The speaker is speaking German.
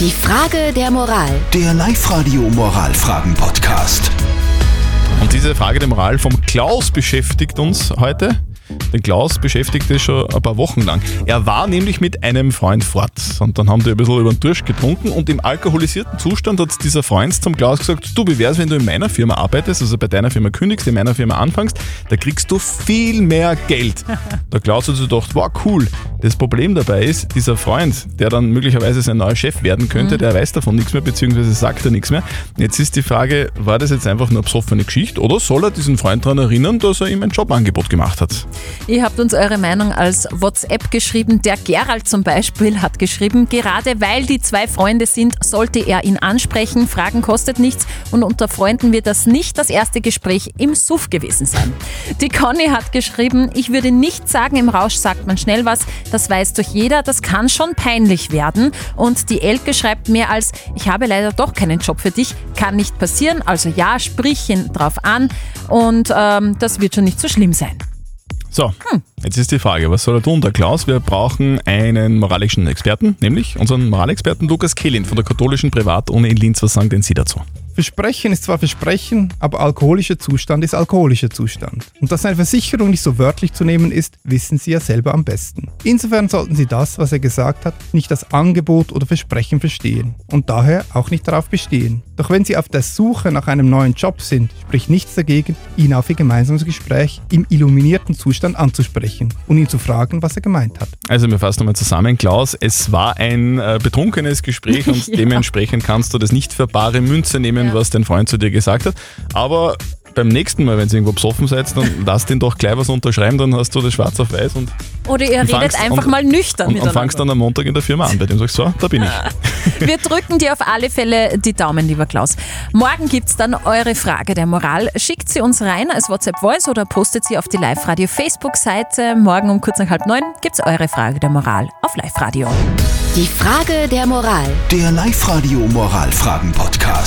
Die Frage der Moral. Der Live-Radio Moralfragen-Podcast. Und diese Frage der Moral vom Klaus beschäftigt uns heute. Den Klaus beschäftigt es schon ein paar Wochen lang. Er war nämlich mit einem Freund fort und dann haben die ein bisschen über den Durst getrunken und im alkoholisierten Zustand hat dieser Freund zum Klaus gesagt, du, wie wär's, wenn du in meiner Firma arbeitest, also bei deiner Firma kündigst, in meiner Firma anfängst, da kriegst du viel mehr Geld. Der Klaus hat sich gedacht, wow, cool. Das Problem dabei ist, dieser Freund, der dann möglicherweise sein neuer Chef werden könnte, der weiß davon nichts mehr, beziehungsweise sagt er nichts mehr. Jetzt ist die Frage, war das jetzt einfach nur eine besoffene Geschichte oder soll er diesen Freund daran erinnern, dass er ihm ein Jobangebot gemacht hat? Ihr habt uns eure Meinung als WhatsApp geschrieben. Der Gerald zum Beispiel hat geschrieben, gerade weil die zwei Freunde sind, sollte er ihn ansprechen. Fragen kostet nichts und unter Freunden wird das nicht das erste Gespräch im Suff gewesen sein. Die Conny hat geschrieben, ich würde nicht sagen, im Rausch sagt man schnell was. Das weiß doch jeder, das kann schon peinlich werden. Und die Elke schreibt mehr als, ich habe leider doch keinen Job für dich, kann nicht passieren. Also ja, sprich ihn drauf an und ähm, das wird schon nicht so schlimm sein. So, jetzt ist die Frage, was soll er tun, der Klaus? Wir brauchen einen moralischen Experten, nämlich unseren Moralexperten Lukas Kehlin von der katholischen Privatuni in Linz. Was sagen denn Sie dazu? Versprechen ist zwar Versprechen, aber alkoholischer Zustand ist alkoholischer Zustand. Und dass eine Versicherung nicht so wörtlich zu nehmen ist, wissen Sie ja selber am besten. Insofern sollten Sie das, was er gesagt hat, nicht als Angebot oder Versprechen verstehen und daher auch nicht darauf bestehen. Doch wenn Sie auf der Suche nach einem neuen Job sind, spricht nichts dagegen, ihn auf Ihr gemeinsames Gespräch im illuminierten Zustand anzusprechen und ihn zu fragen, was er gemeint hat. Also wir fassen nochmal zusammen, Klaus. Es war ein äh, betrunkenes Gespräch und Ja. dementsprechend kannst du das nicht für bare Münze nehmen, was dein Freund zu dir gesagt hat. Aber beim nächsten Mal, wenn ihr irgendwo besoffen seid, dann lass den doch gleich was unterschreiben, dann hast du das schwarz auf weiß und, Oder ihr redet einfach und, mal nüchtern und, und fangst dann am Montag in der Firma an bei dem sagst, so, da bin ich. Wir drücken dir auf alle Fälle die Daumen, lieber Klaus. Morgen gibt's dann eure Frage der Moral. Schickt sie uns rein als WhatsApp-Voice oder postet sie auf die Live-Radio-Facebook-Seite. Morgen um kurz nach halb neun gibt's eure Frage der Moral auf Live-Radio. Die Frage der Moral. Der Live-Radio Moralfragen-Podcast.